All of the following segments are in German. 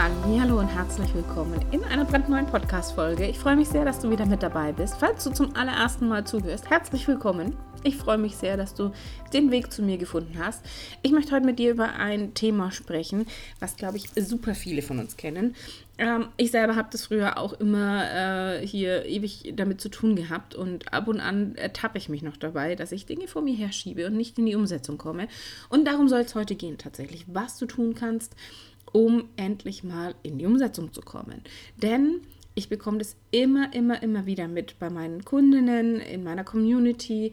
Hallo und herzlich willkommen in einer brandneuen Podcast-Folge. Ich freue mich sehr, dass du wieder mit dabei bist. Falls du zum allerersten Mal zuhörst, herzlich willkommen. Ich freue mich sehr, dass du den Weg zu mir gefunden hast. Ich möchte heute mit dir über ein Thema sprechen, was, glaube ich, super viele von uns kennen. Ähm, ich selber habe das früher auch immer äh, hier ewig damit zu tun gehabt und ab und an ertappe ich mich noch dabei, dass ich Dinge vor mir herschiebe und nicht in die Umsetzung komme. Und darum soll es heute gehen tatsächlich, was du tun kannst, um endlich mal in die Umsetzung zu kommen. Denn ich bekomme das immer, immer, immer wieder mit bei meinen Kundinnen, in meiner Community,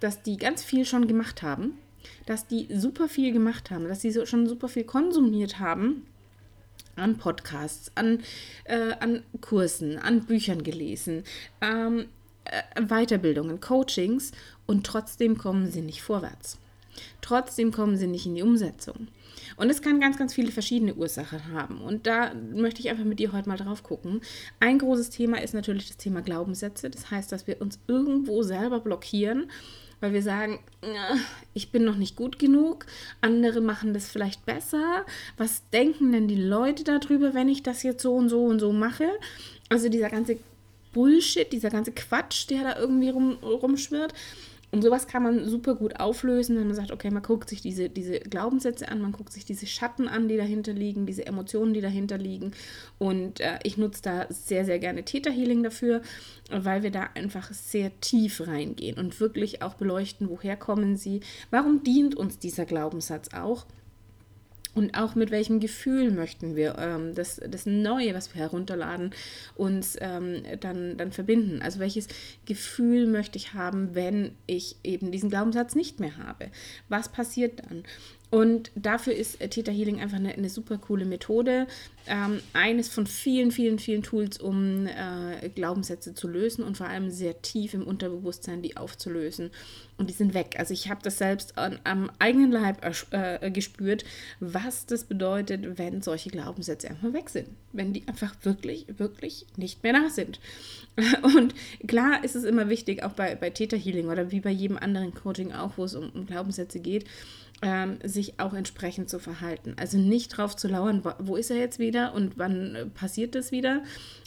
dass die ganz viel schon gemacht haben, dass die super viel gemacht haben, dass sie so, schon super viel konsumiert haben an Podcasts, an, äh, an Kursen, an Büchern gelesen, ähm, äh, Weiterbildungen, Coachings und trotzdem kommen sie nicht vorwärts. Trotzdem kommen sie nicht in die Umsetzung. Und es kann ganz, ganz viele verschiedene Ursachen haben. Und da möchte ich einfach mit dir heute mal drauf gucken. Ein großes Thema ist natürlich das Thema Glaubenssätze. Das heißt, dass wir uns irgendwo selber blockieren, weil wir sagen, ich bin noch nicht gut genug, andere machen das vielleicht besser. Was denken denn die Leute darüber, wenn ich das jetzt so und so und so mache? Also dieser ganze Bullshit, dieser ganze Quatsch, der da irgendwie rum, rumschwirrt. Und sowas kann man super gut auflösen, wenn man sagt, okay, man guckt sich diese, diese Glaubenssätze an, man guckt sich diese Schatten an, die dahinter liegen, diese Emotionen, die dahinter liegen. Und äh, ich nutze da sehr, sehr gerne Theta Healing dafür, weil wir da einfach sehr tief reingehen und wirklich auch beleuchten, woher kommen sie, warum dient uns dieser Glaubenssatz auch und auch mit welchem Gefühl möchten wir ähm, das, das Neue, was wir herunterladen, uns ähm, dann, dann verbinden. Also welches Gefühl möchte ich haben, wenn ich eben diesen Glaubenssatz nicht mehr habe? Was passiert dann? Und dafür ist Theta Healing einfach eine, eine super coole Methode. Ähm, eines von vielen, vielen, vielen Tools, um äh, Glaubenssätze zu lösen und vor allem sehr tief im Unterbewusstsein die aufzulösen. Und die sind weg. Also ich habe das selbst an, am eigenen Leib äh, gespürt, was das bedeutet, wenn solche Glaubenssätze einfach weg sind. Wenn die einfach wirklich, wirklich nicht mehr da sind. Und klar ist es immer wichtig, auch bei, bei Theta Healing oder wie bei jedem anderen Coaching auch, wo es um, um Glaubenssätze geht, ähm, sich auch entsprechend zu verhalten. Also nicht drauf zu lauern, wo ist er jetzt wieder und wann äh, passiert das wieder.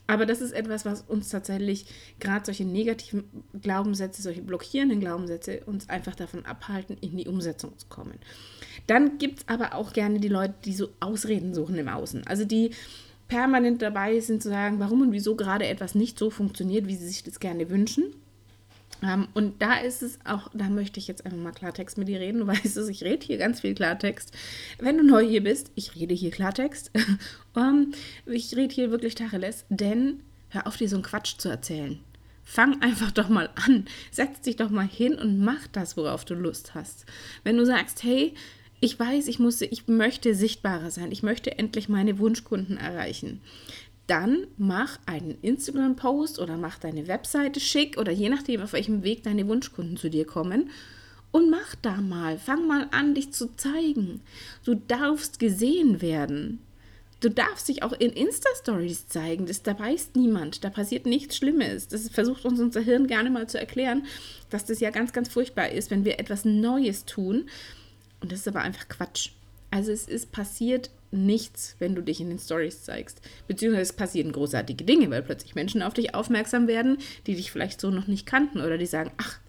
Aber das ist etwas, was uns tatsächlich gerade solche negativen Glaubenssätze, solche blockierenden Glaubenssätze uns einfach davon abhalten, in die Umsetzung zu kommen. Dann gibt es aber auch gerne die Leute, die so Ausreden suchen im Außen. Also die permanent dabei sind zu sagen, warum und wieso gerade etwas nicht so funktioniert, wie sie sich das gerne wünschen ähm, und da ist es auch, da möchte ich jetzt einfach mal Klartext mit dir reden. Du weißt es, ich rede hier ganz viel Klartext. Wenn du neu hier bist, ich rede hier Klartext. um, ähm, ich rede hier wirklich Tacheles, denn hör auf, dir so einen Quatsch zu erzählen. Fang einfach doch mal an. Setz dich doch mal hin und mach das, worauf du Lust hast. Wenn du sagst, hey, ich weiß, ich muss, ich möchte sichtbarer sein, ich möchte endlich meine Wunschkunden erreichen dann mach einen Instagram-Post oder mach deine Webseite schick oder je nachdem, auf welchem Weg deine Wunschkunden zu dir kommen. Und mach da mal, fang mal an, dich zu zeigen. Du darfst gesehen werden. Du darfst dich auch in Insta-Stories zeigen. Das, da weiß niemand. Da passiert nichts Schlimmes. Das versucht uns unser Hirn gerne mal zu erklären, dass das ja ganz, ganz furchtbar ist, wenn wir etwas Neues tun. Und das ist aber einfach Quatsch. Also es ist passiert nichts, wenn du dich in den Stories zeigst. Beziehungsweise es passieren großartige Dinge, weil plötzlich Menschen auf dich aufmerksam werden, die dich vielleicht so noch nicht kannten oder die sagen, ach,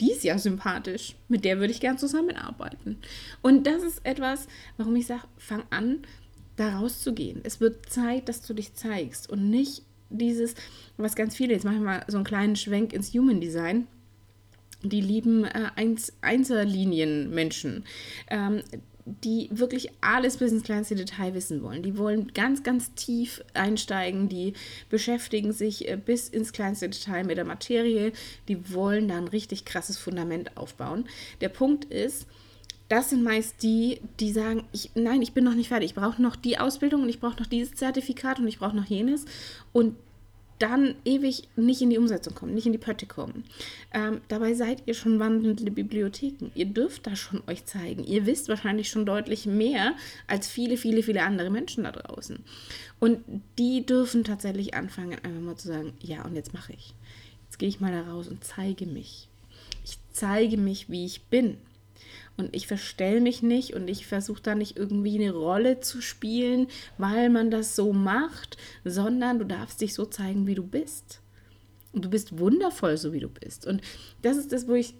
die ist ja sympathisch, mit der würde ich gern zusammenarbeiten. Und das ist etwas, warum ich sage, fang an, da rauszugehen. Es wird Zeit, dass du dich zeigst und nicht dieses, was ganz viele, jetzt mache ich mal so einen kleinen Schwenk ins Human Design, die lieben äh, Einzellinien-Menschen. Ähm, die wirklich alles bis ins kleinste Detail wissen wollen. Die wollen ganz, ganz tief einsteigen, die beschäftigen sich äh, bis ins kleinste Detail mit der Materie, die wollen da ein richtig krasses Fundament aufbauen. Der Punkt ist, das sind meist die, die sagen, ich, nein, ich bin noch nicht fertig, ich brauche noch die Ausbildung und ich brauche noch dieses Zertifikat und ich brauche noch jenes. Und dann ewig nicht in die Umsetzung kommen, nicht in die Pötte kommen. Ähm, dabei seid ihr schon wandelnde Bibliotheken. Ihr dürft da schon euch zeigen. Ihr wisst wahrscheinlich schon deutlich mehr als viele, viele, viele andere Menschen da draußen. Und die dürfen tatsächlich anfangen, einfach mal zu sagen, ja, und jetzt mache ich. Jetzt gehe ich mal da raus und zeige mich. Ich zeige mich, wie ich bin. Und ich verstell mich nicht und ich versuche da nicht irgendwie eine Rolle zu spielen, weil man das so macht, sondern du darfst dich so zeigen, wie du bist. Und du bist wundervoll, so wie du bist. Und das ist das, wo ich,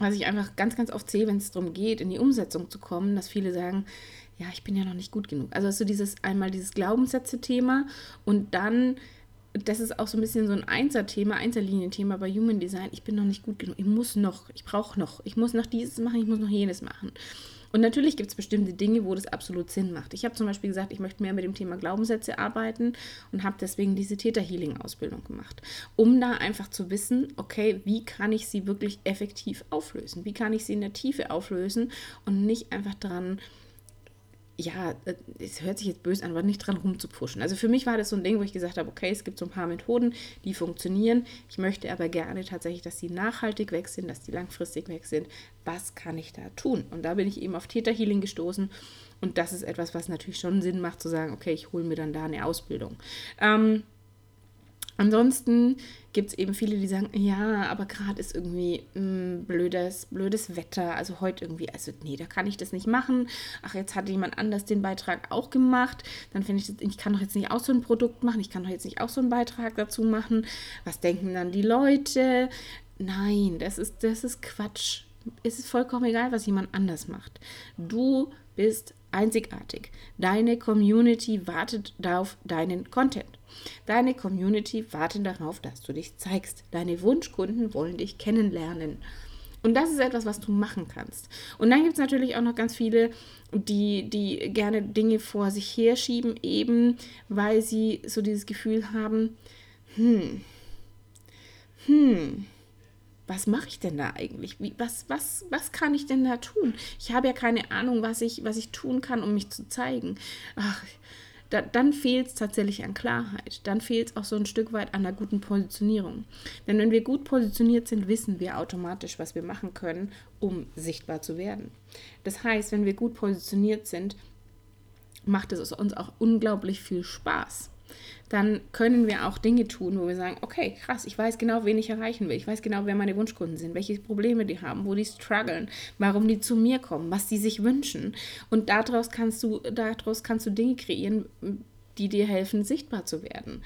was ich einfach ganz, ganz oft sehe, wenn es darum geht, in die Umsetzung zu kommen, dass viele sagen, ja, ich bin ja noch nicht gut genug. Also hast du dieses einmal dieses Glaubenssätze-Thema und dann das ist auch so ein bisschen so ein Einser-Thema, Einserlinienthema bei Human Design. Ich bin noch nicht gut genug. Ich muss noch, ich brauche noch, ich muss noch dieses machen, ich muss noch jenes machen. Und natürlich gibt es bestimmte Dinge, wo das absolut Sinn macht. Ich habe zum Beispiel gesagt, ich möchte mehr mit dem Thema Glaubenssätze arbeiten und habe deswegen diese Täter-Healing-Ausbildung gemacht, um da einfach zu wissen, okay, wie kann ich sie wirklich effektiv auflösen? Wie kann ich sie in der Tiefe auflösen und nicht einfach dran ja, äh, es hört sich jetzt böse an, aber nicht dran rumzupushen. Also für mich war das so ein Ding, wo ich gesagt habe, okay, es gibt so ein paar Methoden, die funktionieren. Ich möchte aber gerne tatsächlich, dass die nachhaltig weg sind, dass die langfristig weg sind. Was kann ich da tun? Und da bin ich eben auf Theta Healing gestoßen. Und das ist etwas, was natürlich schon Sinn macht, zu sagen, okay, ich hole mir dann da eine Ausbildung. Ähm, Ansonsten gibt es eben viele, die sagen, ja, aber gerade ist irgendwie mh, hm, blödes, blödes Wetter. Also heute irgendwie, also nee, da kann ich das nicht machen. Ach, jetzt hat jemand anders den Beitrag auch gemacht. Dann finde ich, das, ich kann doch jetzt nicht auch so ein Produkt machen. Ich kann doch jetzt nicht auch so einen Beitrag dazu machen. Was denken dann die Leute? Nein, das ist, das ist Quatsch. Es ist vollkommen egal, was jemand anders macht. Du bist einzigartig. Deine Community wartet auf deinen Content. Deine Community wartet darauf, dass du dich zeigst. Deine Wunschkunden wollen dich kennenlernen. Und das ist etwas, was du machen kannst. Und dann gibt es natürlich auch noch ganz viele, die, die gerne Dinge vor sich herschieben, eben weil sie so dieses Gefühl haben, hm, hm, was mache ich denn da eigentlich? Wie, was, was, was kann ich denn da tun? Ich habe ja keine Ahnung, was ich, was ich tun kann, um mich zu zeigen. Ach, da, dann fehlt es tatsächlich an Klarheit. Dann fehlt es auch so ein Stück weit an einer guten Positionierung. Denn wenn wir gut positioniert sind, wissen wir automatisch, was wir machen können, um sichtbar zu werden. Das heißt, wenn wir gut positioniert sind, macht es uns auch unglaublich viel Spaß dann können wir auch Dinge tun, wo wir sagen, okay, krass, ich weiß genau, wen ich erreichen will. Ich weiß genau, wer meine Wunschkunden sind, welche Probleme die haben, wo die strugglen, warum die zu mir kommen, was sie sich wünschen. Und daraus kannst du, daraus kannst du Dinge kreieren, die dir helfen, sichtbar zu werden.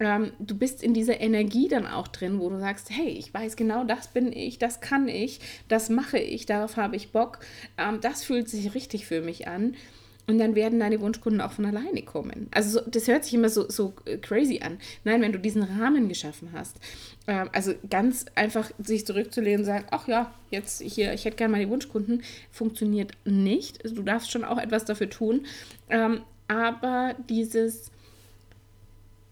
Ähm, du bist in dieser Energie dann auch drin, wo du sagst, hey, ich weiß genau, das bin ich, das kann ich, das mache ich, darauf habe ich Bock, ähm, das fühlt sich richtig für mich an. Und dann werden deine Wunschkunden auch von alleine kommen. Also so, das hört sich immer so, so äh, crazy an. Nein, wenn du diesen Rahmen geschaffen hast, äh, also ganz einfach sich zurückzulehnen und sagen, ach ja, jetzt hier, ich hätte gerne meine Wunschkunden, funktioniert nicht. Also du darfst schon auch etwas dafür tun. Ähm, aber dieses,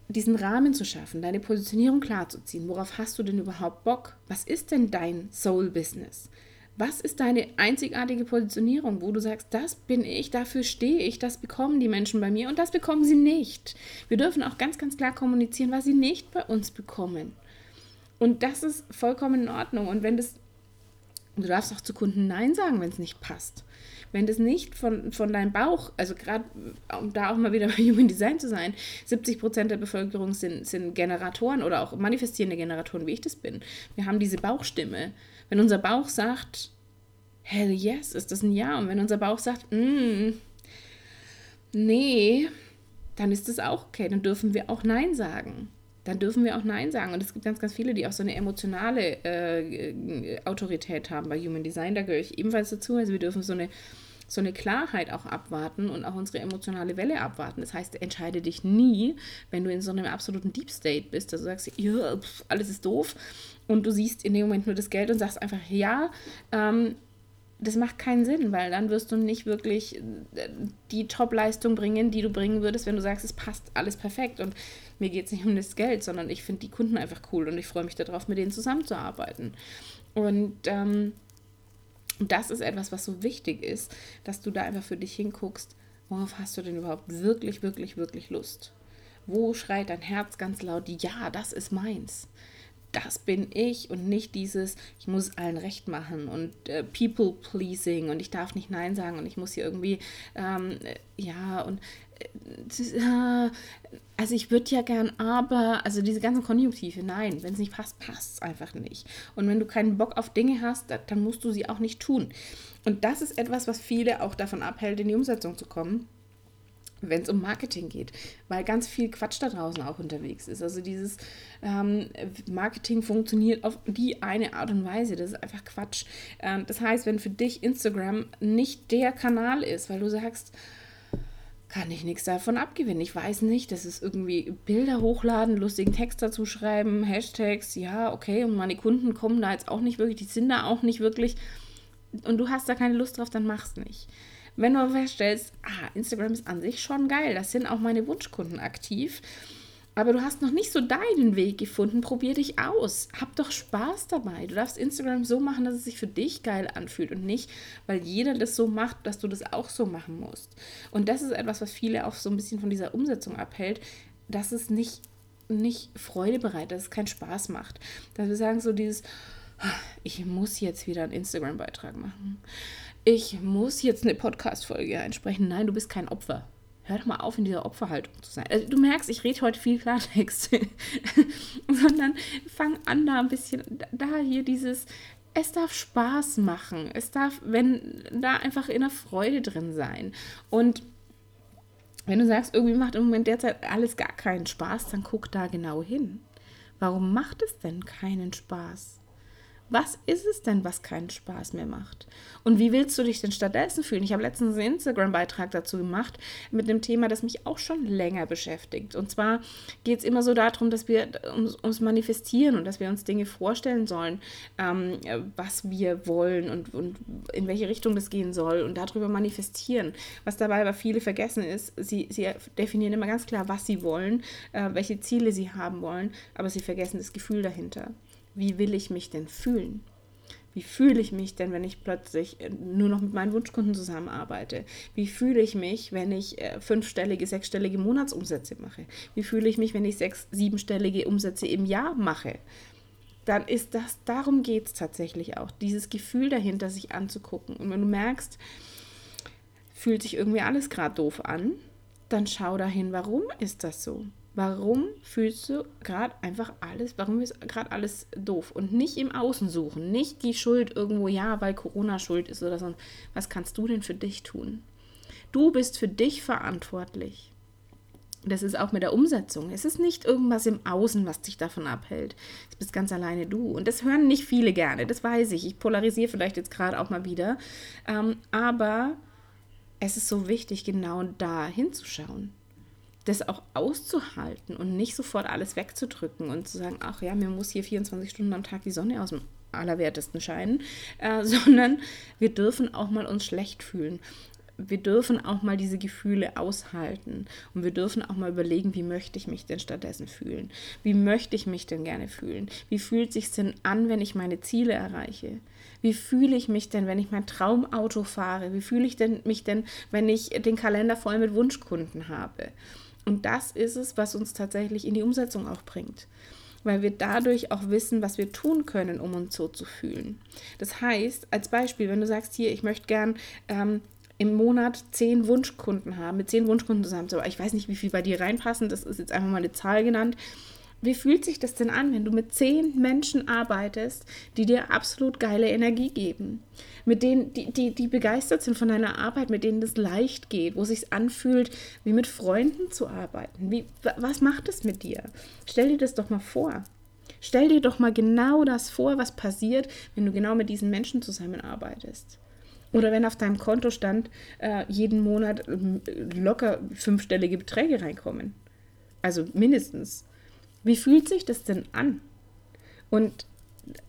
diesen Rahmen zu schaffen, deine Positionierung klarzuziehen, worauf hast du denn überhaupt Bock? Was ist denn dein Soul-Business? Was ist deine einzigartige Positionierung, wo du sagst, das bin ich, dafür stehe ich, das bekommen die Menschen bei mir und das bekommen sie nicht. Wir dürfen auch ganz, ganz klar kommunizieren, was sie nicht bei uns bekommen. Und das ist vollkommen in Ordnung. Und wenn das, du darfst auch zu Kunden Nein sagen, wenn es nicht passt. Wenn das nicht von, von deinem Bauch, also gerade um da auch mal wieder bei Human Design zu sein, 70 Prozent der Bevölkerung sind, sind Generatoren oder auch manifestierende Generatoren, wie ich das bin. Wir haben diese Bauchstimme. Wenn unser Bauch sagt, hell yes, ist das ein Ja. Und wenn unser Bauch sagt, mm, nee, dann ist das auch okay. Dann dürfen wir auch Nein sagen. Dann dürfen wir auch Nein sagen. Und es gibt ganz, ganz viele, die auch so eine emotionale äh, Autorität haben bei Human Design. Da gehöre ich ebenfalls dazu. Also wir dürfen so eine, so eine Klarheit auch abwarten und auch unsere emotionale Welle abwarten. Das heißt, entscheide dich nie, wenn du in so einem absoluten Deep State bist, dass du sagst, ja, alles ist doof, und du siehst in dem Moment nur das Geld und sagst einfach ja, ähm, das macht keinen Sinn, weil dann wirst du nicht wirklich äh, die Top-Leistung bringen, die du bringen würdest, wenn du sagst, es passt alles perfekt. Und mir geht es nicht um das Geld, sondern ich finde die Kunden einfach cool und ich freue mich darauf, mit denen zusammenzuarbeiten. Und ähm, das ist etwas, was so wichtig ist, dass du da einfach für dich hinguckst, worauf hast du denn überhaupt wirklich, wirklich, wirklich Lust? Wo schreit dein Herz ganz laut, ja, das ist meins? das bin ich und nicht dieses, ich muss allen recht machen und äh, people pleasing und ich darf nicht Nein sagen und ich muss hier irgendwie, ähm, ja, und äh, also ich würde ja gern, aber, also diese ganzen Konjunktive, nein, wenn es nicht passt, passt es einfach nicht. Und wenn du keinen Bock auf Dinge hast, dann musst du sie auch nicht tun. Und das ist etwas, was viele auch davon abhält, in die Umsetzung zu kommen wenn es um Marketing geht, weil ganz viel Quatsch da draußen auch unterwegs ist. Also dieses ähm, Marketing funktioniert auf die eine Art und Weise. Das ist einfach Quatsch. Ähm, das heißt, wenn für dich Instagram nicht der Kanal ist, weil du sagst, kann ich nichts davon abgewinnen. Ich weiß nicht, das ist irgendwie Bilder hochladen, lustigen Text dazu schreiben, Hashtags, ja, okay, und meine Kunden kommen da jetzt auch nicht wirklich, die sind da auch nicht wirklich und du hast da keine Lust drauf, dann mach's nicht. Wenn du feststellst, ah, Instagram ist an sich schon geil, das sind auch meine Wunschkunden aktiv, aber du hast noch nicht so deinen Weg gefunden, probier dich aus. Hab doch Spaß dabei. Du darfst Instagram so machen, dass es sich für dich geil anfühlt und nicht, weil jeder das so macht, dass du das auch so machen musst. Und das ist etwas, was viele auch so ein bisschen von dieser Umsetzung abhält, dass es nicht, nicht Freude bereitet, dass es keinen Spaß macht. Dass wir sagen so dieses, ich muss jetzt wieder einen Instagram-Beitrag machen ich muss jetzt eine Podcast-Folge einsprechen. Nein, du bist kein Opfer. Hör doch mal auf, in dieser Opferhaltung zu sein. Also, du merkst, ich rede heute viel Klartext. Sondern fang an, da ein bisschen, da hier dieses, es darf Spaß machen. Es darf, wenn, da einfach in der Freude drin sein. Und wenn du sagst, irgendwie macht im Moment derzeit alles gar keinen Spaß, dann guck da genau hin. Warum macht es denn keinen Spaß? Was ist es denn, was keinen Spaß mehr macht? Und wie willst du dich denn stattdessen fühlen? Ich habe letztens einen Instagram-Beitrag dazu gemacht mit einem Thema, das mich auch schon länger beschäftigt. Und zwar geht es immer so darum, dass wir uns, uns, manifestieren und dass wir uns Dinge vorstellen sollen, ähm, was wir wollen und, und in welche Richtung das gehen soll und darüber manifestieren. Was dabei aber viele vergessen ist, sie, sie definieren immer ganz klar, was sie wollen, äh, welche Ziele sie haben wollen, aber sie vergessen das Gefühl dahinter wie will ich mich denn fühlen? Wie fühle ich mich denn, wenn ich plötzlich äh, nur noch mit meinen Wunschkunden zusammenarbeite? Wie fühle ich mich, wenn ich äh, fünfstellige, sechsstellige Monatsumsätze mache? Wie fühle ich mich, wenn ich sechs, siebenstellige Umsätze im Jahr mache? Dann ist das, darum geht es tatsächlich auch, dieses Gefühl dahinter sich anzugucken. Und wenn du merkst, fühlt sich irgendwie alles gerade doof an, dann schau dahin, warum ist das so? Warum fühlst du gerade einfach alles, warum ist gerade alles doof? Und nicht im Außen suchen, nicht die Schuld irgendwo, ja, weil Corona schuld ist oder so. Was kannst du denn für dich tun? Du bist für dich verantwortlich. Das ist auch mit der Umsetzung. Es ist nicht irgendwas im Außen, was dich davon abhält. Es bist ganz alleine du. Und das hören nicht viele gerne, das weiß ich. Ich polarisiere vielleicht jetzt gerade auch mal wieder. Ähm, aber es ist so wichtig, genau da hinzuschauen das auch auszuhalten und nicht sofort alles wegzudrücken und zu sagen, ach ja, mir muss hier 24 Stunden am Tag die Sonne aus dem Allerwertesten scheinen, äh, sondern wir dürfen auch mal uns schlecht fühlen. Wir dürfen auch mal diese Gefühle aushalten und wir dürfen auch mal überlegen, wie möchte ich mich denn stattdessen fühlen? Wie möchte ich mich denn gerne fühlen? Wie fühlt sich denn an, wenn ich meine Ziele erreiche? Wie fühle ich mich denn, wenn ich mein Traumauto fahre? Wie fühle ich denn mich denn, wenn ich den Kalender voll mit Wunschkunden habe? Und das ist es, was uns tatsächlich in die Umsetzung auch bringt. Weil wir dadurch auch wissen, was wir tun können, um uns so zu fühlen. Das heißt, als Beispiel, wenn du sagst, hier, ich möchte gern ähm, im Monat zehn Wunschkunden haben, mit zehn Wunschkunden zusammen, aber ich weiß nicht, wie viel bei dir reinpassen, das ist jetzt einfach mal eine Zahl genannt. Wie fühlt sich das denn an, wenn du mit zehn Menschen arbeitest, die dir absolut geile Energie geben? Mit denen, die, die, die begeistert sind von deiner Arbeit, mit denen das leicht geht, wo es sich anfühlt, wie mit Freunden zu arbeiten. Wie, was macht es mit dir? Stell dir das doch mal vor. Stell dir doch mal genau das vor, was passiert, wenn du genau mit diesen Menschen zusammenarbeitest. Oder wenn auf deinem Kontostand äh, jeden Monat äh, locker fünfstellige Beträge reinkommen. Also mindestens. Wie fühlt sich das denn an? Und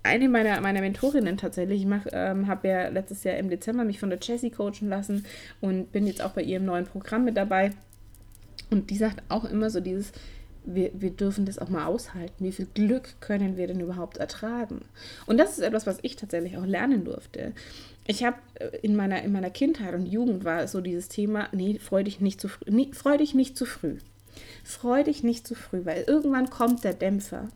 eine meiner, meiner Mentorinnen tatsächlich, ich ähm, habe ja letztes Jahr im Dezember mich von der Jessie coachen lassen und bin jetzt auch bei ihrem neuen Programm mit dabei. Und die sagt auch immer so dieses, wir, wir dürfen das auch mal aushalten. Wie viel Glück können wir denn überhaupt ertragen? Und das ist etwas, was ich tatsächlich auch lernen durfte. Ich habe äh, in meiner, in meiner Kindheit und Jugend war so dieses Thema, nee, freu dich nicht zu. Nee, freu dich nicht zu früh. Freu dich nicht zu früh, weil irgendwann kommt der Dämpfer.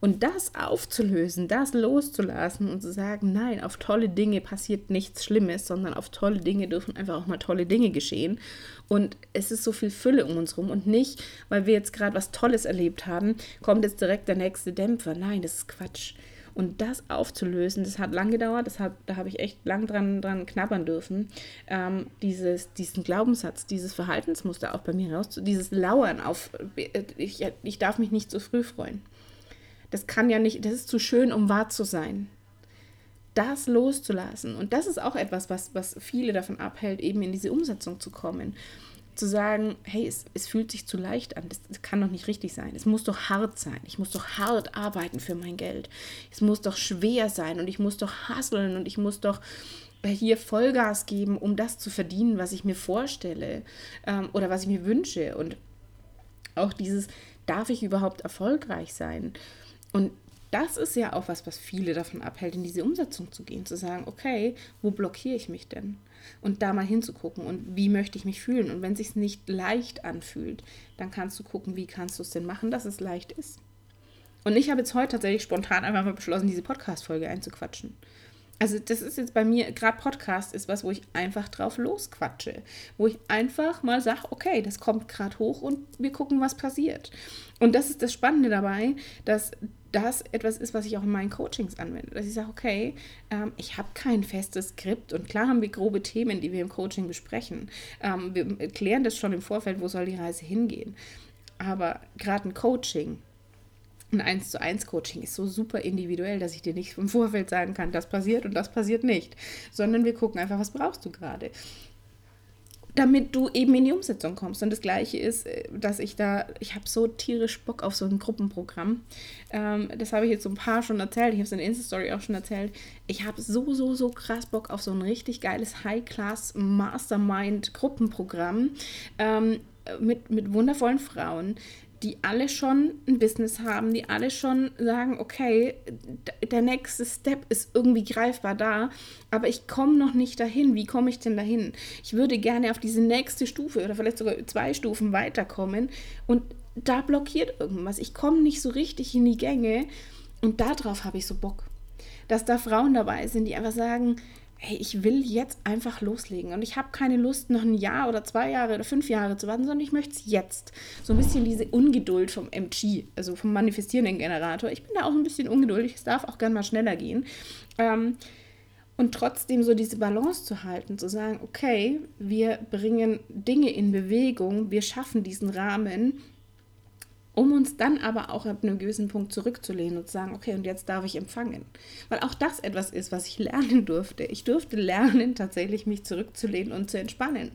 Und das aufzulösen, das loszulassen und zu sagen, nein, auf tolle Dinge passiert nichts Schlimmes, sondern auf tolle Dinge dürfen einfach auch mal tolle Dinge geschehen. Und es ist so viel Fülle um uns rum und nicht, weil wir jetzt gerade was Tolles erlebt haben, kommt jetzt direkt der nächste Dämpfer. Nein, das ist Quatsch. Und das aufzulösen, das hat lang gedauert, das hat, da habe ich echt lang dran, dran knabbern dürfen. Ähm, dieses, diesen Glaubenssatz, dieses Verhaltensmuster auch bei mir raus, dieses Lauern auf, ich, ich darf mich nicht zu früh freuen. Das kann ja nicht, das ist zu schön, um wahr zu sein. Das loszulassen. Und das ist auch etwas, was, was viele davon abhält, eben in diese Umsetzung zu kommen. Zu sagen, hey, es, es fühlt sich zu leicht an, das, das kann doch nicht richtig sein. Es muss doch hart sein. Ich muss doch hart arbeiten für mein Geld. Es muss doch schwer sein und ich muss doch hasseln und ich muss doch hier Vollgas geben, um das zu verdienen, was ich mir vorstelle ähm, oder was ich mir wünsche. Und auch dieses, darf ich überhaupt erfolgreich sein? Und das ist ja auch was, was viele davon abhält, in diese Umsetzung zu gehen, zu sagen, okay, wo blockiere ich mich denn? Und da mal hinzugucken und wie möchte ich mich fühlen? Und wenn es sich nicht leicht anfühlt, dann kannst du gucken, wie kannst du es denn machen, dass es leicht ist. Und ich habe jetzt heute tatsächlich spontan einfach mal beschlossen, diese Podcast-Folge einzuquatschen. Also das ist jetzt bei mir, gerade Podcast ist was, wo ich einfach drauf losquatsche. Wo ich einfach mal sage, okay, das kommt gerade hoch und wir gucken, was passiert. Und das ist das Spannende dabei, dass das etwas ist, was ich auch in meinen Coachings anwende. Dass ich sage, okay, ähm, ich habe kein festes Skript und klar haben wir grobe Themen, die wir im Coaching besprechen. Ähm, wir klären das schon im Vorfeld, wo soll die Reise hingehen. Aber gerade ein Coaching ein 1 zu 1 Coaching ist so super individuell, dass ich dir nicht im Vorfeld sagen kann, das passiert und das passiert nicht, sondern wir gucken einfach, was brauchst du gerade, damit du eben in die Umsetzung kommst. Und das Gleiche ist, äh, dass ich da, ich habe so tierisch Bock auf so ein Gruppenprogramm. Ähm, das habe ich jetzt so ein paar schon erzählt, ich habe es in der Insta-Story auch schon erzählt. Ich habe so, so, so krass Bock auf so ein richtig geiles High-Class-Mastermind-Gruppenprogramm. Ähm, mit, mit wundervollen Frauen, die alle schon ein Business haben, die alle schon sagen, okay, der nächste Step ist irgendwie greifbar da, aber ich komme noch nicht dahin. Wie komme ich denn dahin? Ich würde gerne auf diese nächste Stufe oder vielleicht sogar zwei Stufen weiterkommen und da blockiert irgendwas. Ich komme nicht so richtig in die Gänge und darauf habe ich so Bock. Dass da Frauen dabei sind, die einfach sagen, hey, ich will jetzt einfach loslegen und ich habe keine Lust, noch ein Jahr oder zwei Jahre oder fünf Jahre zu warten, sondern ich möchte es jetzt. So ein bisschen diese Ungeduld vom MG, also vom manifestierenden Generator. Ich bin da auch ein bisschen ungeduldig, es darf auch gerne mal schneller gehen. Ähm, und trotzdem so diese Balance zu halten, zu sagen, okay, wir bringen Dinge in Bewegung, wir schaffen diesen Rahmen, um uns dann aber auch ab einem gewissen Punkt zurückzulehnen und zu sagen, okay, und jetzt darf ich empfangen. Weil auch das etwas ist, was ich lernen durfte. Ich durfte lernen, tatsächlich mich zurückzulehnen und zu entspannen.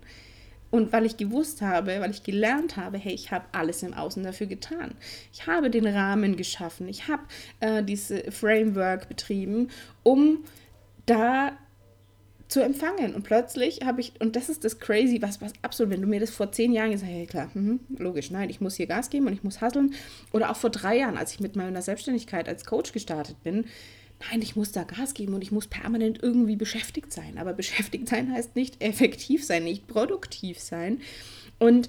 Und weil ich gewusst habe, weil ich gelernt habe, hey, ich habe alles im Außen dafür getan. Ich habe den Rahmen geschaffen, ich habe äh, diese Framework betrieben, um da zu empfangen. Und plötzlich habe ich, und das ist das Crazy, was, was absolut, wenn du mir das vor zehn Jahren gesagt hast, ja klar, mh, logisch, nein, ich muss hier Gas geben und ich muss hasseln. Oder auch vor drei Jahren, als ich mit meiner Selbstständigkeit als Coach gestartet bin, nein, ich muss da Gas geben und ich muss permanent irgendwie beschäftigt sein. Aber beschäftigt sein heißt nicht effektiv sein, nicht produktiv sein. Und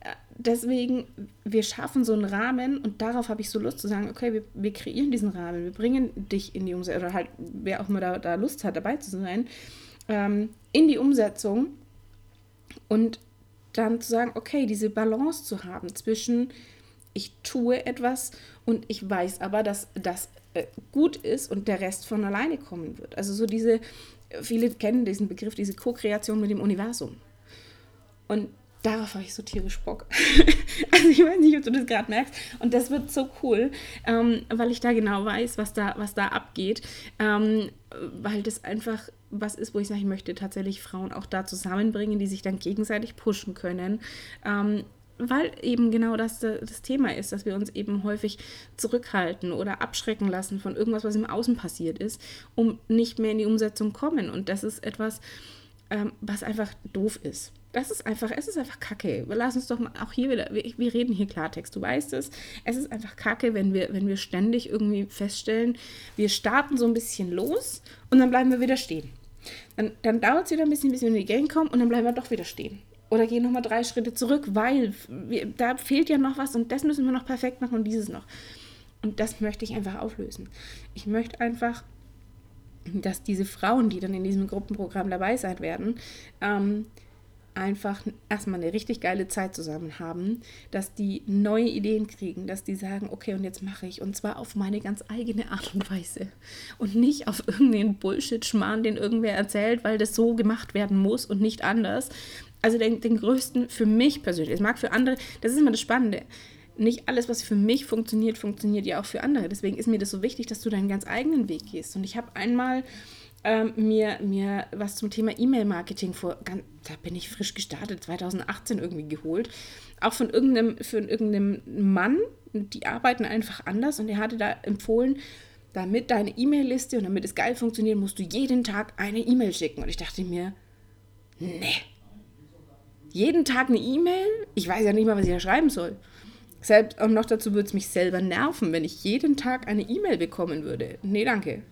äh, deswegen, wir schaffen so einen Rahmen und darauf habe ich so Lust zu sagen, okay, wir, wir kreieren diesen Rahmen, wir bringen dich in die Umsetzung oder halt, wer auch immer da, da Lust hat, dabei zu sein ähm, in die Umsetzung und dann zu sagen, okay, diese Balance zu haben zwischen ich tue etwas und ich weiß aber, dass das äh, gut ist und der Rest von alleine kommen wird. Also so diese, viele kennen diesen Begriff, diese Co-Kreation mit dem Universum. Und darauf habe ich so tierisch Bock. also ich weiß nicht, ob du das gerade merkst. Und das wird so cool, ähm, weil ich da genau weiß, was da, was da abgeht. Ähm, weil das einfach was ist, wo ich sage, ich möchte tatsächlich Frauen auch da zusammenbringen, die sich dann gegenseitig pushen können. Ähm, weil eben genau das das Thema ist, dass wir uns eben häufig zurückhalten oder abschrecken lassen von irgendwas, was im Außen passiert ist, um nicht mehr in die Umsetzung kommen. Und das ist etwas, ähm, was einfach doof ist. Das ist einfach, es ist einfach kacke. Lassen uns doch mal auch hier wieder, wir, wir, reden hier Klartext, du weißt es. Es ist einfach kacke, wenn wir, wenn wir ständig irgendwie feststellen, wir starten so ein bisschen los und dann bleiben wir wieder stehen. Dann, dann dauert es wieder ein bisschen, bis wir in die Gang kommen und dann bleiben wir doch wieder stehen. Oder gehen nochmal drei Schritte zurück, weil wir, da fehlt ja noch was und das müssen wir noch perfekt machen und dieses noch. Und das möchte ich einfach auflösen. Ich möchte einfach, dass diese Frauen, die dann in diesem Gruppenprogramm dabei sein werden, ähm, einfach erstmal eine richtig geile Zeit zusammen haben, dass die neue Ideen kriegen, dass die sagen, okay, und jetzt mache ich und zwar auf meine ganz eigene Art und Weise und nicht auf irgendeinen Bullshit-Schmarrn, den irgendwer erzählt, weil das so gemacht werden muss und nicht anders. Also den, den größten für mich persönlich, es mag für andere, das ist immer das Spannende. Nicht alles, was für mich funktioniert, funktioniert ja auch für andere. Deswegen ist mir das so wichtig, dass du deinen ganz eigenen Weg gehst. Und ich habe einmal ähm, mir, mir was zum Thema E-Mail-Marketing vor, ganz, da bin ich frisch gestartet, 2018 irgendwie geholt. Auch von irgendeinem, von irgendeinem Mann, die arbeiten einfach anders und der hatte da empfohlen, damit deine E-Mail-Liste und damit es geil funktioniert, musst du jeden Tag eine E-Mail schicken. Und ich dachte mir, nee. Jeden Tag eine E-Mail? Ich weiß ja nicht mal, was ich da schreiben soll. Selbst, und noch dazu würde es mich selber nerven, wenn ich jeden Tag eine E-Mail bekommen würde. Nee, danke.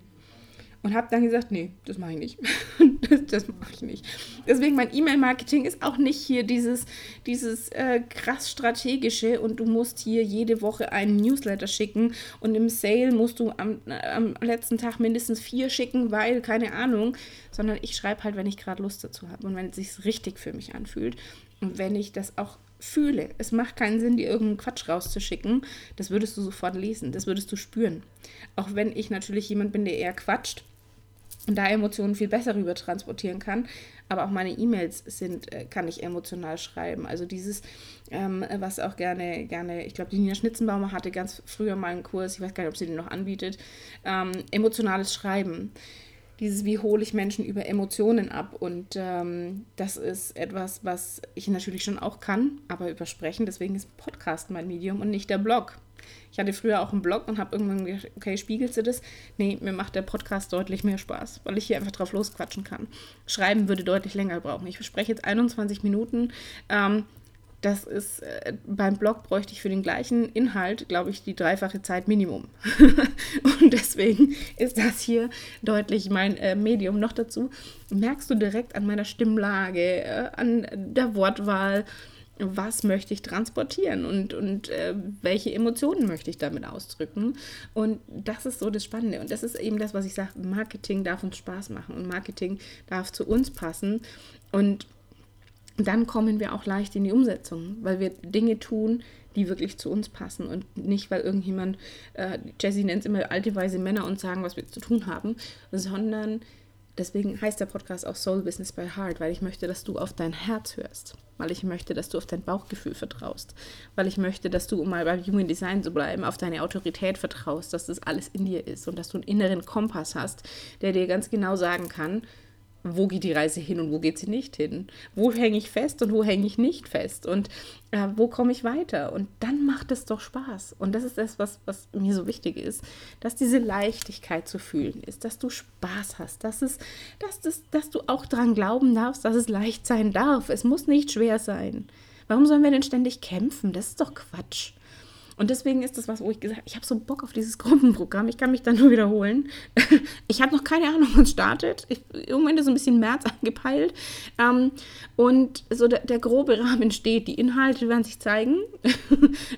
Und habe dann gesagt, nee, das mache ich nicht. das, das mache ich nicht. Deswegen mein E-Mail-Marketing ist auch nicht hier dieses, dieses äh, krass strategische und du musst hier jede Woche einen Newsletter schicken und im Sale musst du am, am letzten Tag mindestens vier schicken, weil, keine Ahnung, sondern ich schreibe halt, wenn ich gerade Lust dazu habe und wenn es sich richtig für mich anfühlt und wenn ich das auch fühle. Es macht keinen Sinn, dir irgendeinen Quatsch rauszuschicken. Das würdest du sofort lesen, das würdest du spüren. Auch wenn ich natürlich jemand bin, der eher quatscht, da Emotionen viel besser rüber transportieren kann. Aber auch meine E-Mails sind, äh, kann ich emotional schreiben. Also dieses, ähm, was auch gerne, gerne, ich glaube, die Nina Schnitzenbaumer hatte ganz früher mal einen Kurs, ich weiß gar nicht, ob sie den noch anbietet, ähm, emotionales Schreiben. Dieses, wie hole ich Menschen über Emotionen ab? Und ähm, das ist etwas, was ich natürlich schon auch kann, aber übersprechen. Deswegen ist Podcast mein Medium und nicht der Blog. Ich hatte früher auch einen Blog und habe irgendwann gedacht, okay, spiegelt sie das? Nee, mir macht der Podcast deutlich mehr Spaß, weil ich hier einfach drauf losquatschen kann. Schreiben würde deutlich länger brauchen. Ich spreche jetzt 21 Minuten. Ähm, das ist, äh, beim Blog bräuchte ich für den gleichen Inhalt, glaube ich, die dreifache Zeit Minimum. und deswegen ist das hier deutlich mein äh, Medium. Noch dazu merkst du direkt an meiner Stimmlage, äh, an der Wortwahl, was möchte ich transportieren und, und äh, welche Emotionen möchte ich damit ausdrücken. Und das ist so das Spannende. Und das ist eben das, was ich sage, Marketing darf uns Spaß machen und Marketing darf zu uns passen. Und dann kommen wir auch leicht in die Umsetzung, weil wir Dinge tun, die wirklich zu uns passen und nicht, weil irgendjemand, äh, Jessie nennt es immer alte weise Männer und sagen, was wir zu tun haben, sondern deswegen heißt der Podcast auch Soul Business by Heart, weil ich möchte, dass du auf dein Herz hörst weil ich möchte, dass du auf dein Bauchgefühl vertraust, weil ich möchte, dass du, um mal beim Human Design zu bleiben, auf deine Autorität vertraust, dass das alles in dir ist und dass du einen inneren Kompass hast, der dir ganz genau sagen kann, wo geht die Reise hin und wo geht sie nicht hin? Wo hänge ich fest und wo hänge ich nicht fest? Und äh, wo komme ich weiter? Und dann macht es doch Spaß. Und das ist das, was, was mir so wichtig ist, dass diese Leichtigkeit zu fühlen ist, dass du Spaß hast, dass, es, dass, das, dass du auch daran glauben darfst, dass es leicht sein darf. Es muss nicht schwer sein. Warum sollen wir denn ständig kämpfen? Das ist doch Quatsch. Und deswegen ist das was, wo ich gesagt habe, ich habe so Bock auf dieses Gruppenprogramm. Ich kann mich da nur wiederholen. Ich habe noch keine Ahnung, wann es startet. Ich, Moment ist so ein bisschen März angepeilt. Ähm, und so der, der, grobe Rahmen steht. Die Inhalte werden sich zeigen.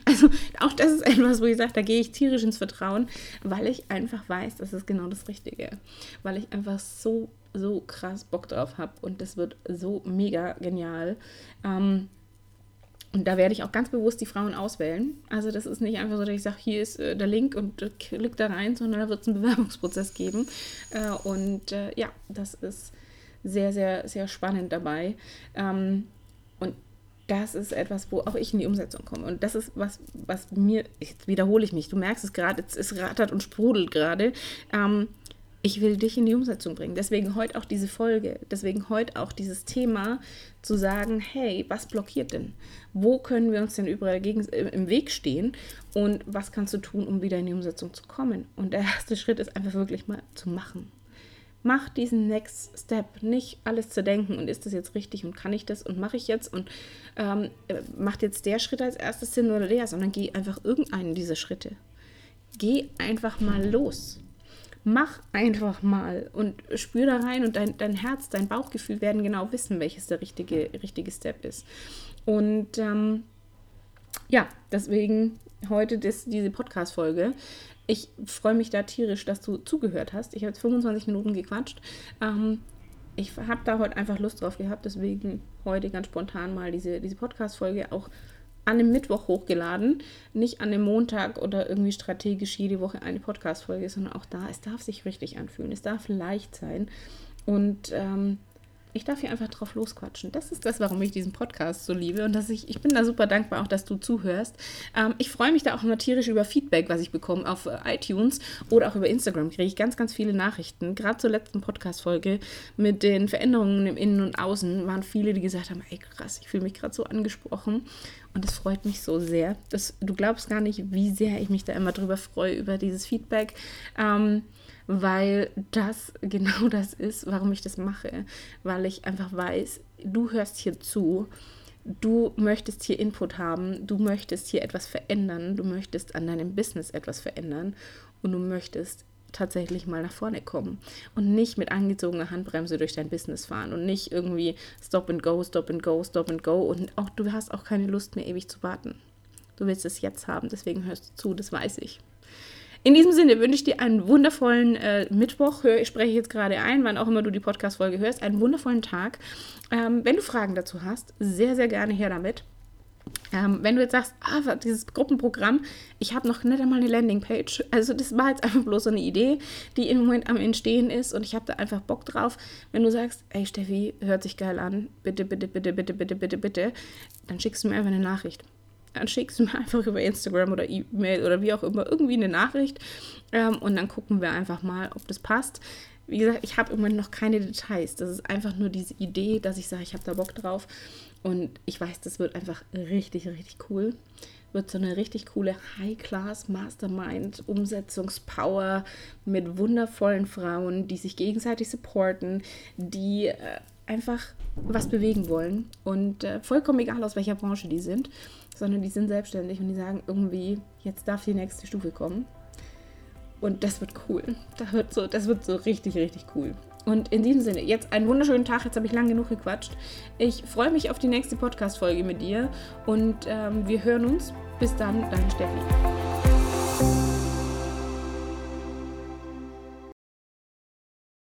also auch das ist etwas, wo ich sage, da gehe ich tierisch ins Vertrauen, weil ich einfach weiß, das ist genau das Richtige. Weil ich einfach so, so krass Bock drauf habe. Und das wird so mega genial. Ähm, und da werde ich auch ganz bewusst die Frauen auswählen. Also das ist nicht einfach so, dass ich sage, hier ist äh, der Link und äh, klick da rein, sondern da wird es einen Bewerbungsprozess geben. Äh, und äh, ja, das ist sehr, sehr, sehr spannend dabei. Ähm, und das ist etwas, wo auch ich in die Umsetzung komme. Und das ist was, was mir, jetzt wiederhole ich mich, du merkst es gerade, es rattert und sprudelt gerade. Ähm, ich will dich in die Umsetzung bringen. Deswegen heute auch diese Folge, deswegen heute auch dieses Thema zu sagen, hey, was blockiert denn? Wo können wir uns denn überall gegen, äh, im Weg stehen? Und was kannst du tun, um wieder in die Umsetzung zu kommen? Und der erste Schritt ist einfach wirklich mal zu machen. Mach diesen Next Step, nicht alles zu denken und ist das jetzt richtig und kann ich das und mache ich jetzt und ähm, äh, macht jetzt der Schritt als erstes Sinn oder der, sondern geh einfach irgendeinen dieser Schritte. Geh einfach mal los mach einfach mal und spür da rein und dein, dein Herz, dein Bauchgefühl werden genau wissen, welches der richtige, richtige Step ist. Und ähm, ja, deswegen heute das, diese Podcast-Folge. Ich freue mich da tierisch, dass du zugehört hast. Ich habe jetzt 25 Minuten gequatscht. Ähm, ich habe da heute einfach Lust drauf gehabt, deswegen heute ganz spontan mal diese, diese Podcast-Folge auch an dem Mittwoch hochgeladen, nicht an dem Montag oder irgendwie strategisch jede Woche eine Podcast-Folge, sondern auch da, es darf sich richtig anfühlen, es darf leicht sein. Und ähm, ich darf hier einfach drauf losquatschen. Das ist das, warum ich diesen Podcast so liebe und dass ich, ich bin da super dankbar auch, dass du zuhörst. Ähm, ich freue mich da auch immer tierisch über Feedback, was ich bekomme auf äh, iTunes oder auch über Instagram. Kriege ich ganz, ganz viele Nachrichten. Gerade zur letzten Podcast-Folge mit den Veränderungen im Innen und Außen waren viele, die gesagt haben, ey krass, ich fühle mich gerade so angesprochen und das freut mich so sehr. Das, du glaubst gar nicht, wie sehr ich mich da immer drüber freue, über dieses Feedback. Ähm, weil das genau das ist, warum ich das mache. Weil ich einfach weiß, du hörst hier zu, du möchtest hier Input haben, du möchtest hier etwas verändern, du möchtest an deinem Business etwas verändern und du möchtest tatsächlich mal nach vorne kommen und nicht mit angezogener Handbremse durch dein Business fahren und nicht irgendwie stop and go, stop and go, stop and go und auch du hast auch keine Lust mehr ewig zu warten. Du willst es jetzt haben, deswegen hörst du zu, das weiß ich. In diesem Sinne wünsche ich dir einen wundervollen äh, Mittwoch. Hör, ich spreche jetzt gerade ein, wann auch immer du die Podcast-Folge hörst. Einen wundervollen Tag. Ähm, wenn du Fragen dazu hast, sehr, sehr gerne her damit. Ähm, wenn du jetzt sagst, ah, dieses Gruppenprogramm, ich habe noch nicht einmal eine Landingpage. Also das war jetzt einfach bloß so eine Idee, die im Moment am Entstehen ist und ich habe da einfach Bock drauf. Wenn du sagst, ey Steffi, hört sich geil an, bitte, bitte, bitte, bitte, bitte, bitte, bitte, dann schickst du mir einfach eine Nachricht dann schickst du mir einfach über Instagram oder E-Mail oder wie auch immer irgendwie eine Nachricht ähm, und dann gucken wir einfach mal, ob das passt. Wie gesagt, ich habe im Moment noch keine Details. Das ist einfach nur diese Idee, dass ich sage, ich habe da Bock drauf und ich weiß, das wird einfach richtig, richtig cool. Wird so eine richtig coole High-Class Mastermind Umsetzungspower mit wundervollen Frauen, die sich gegenseitig supporten, die äh, einfach was bewegen wollen und äh, vollkommen egal aus welcher Branche die sind sondern die sind selbstständig und die sagen irgendwie, jetzt darf die nächste Stufe kommen. Und das wird cool. Das wird so, das wird so richtig, richtig cool. Und in diesem Sinne, jetzt einen wunderschönen Tag. Jetzt habe ich lang genug gequatscht. Ich freue mich auf die nächste Podcast-Folge mit dir und ähm, wir hören uns. Bis dann, deine Steffi.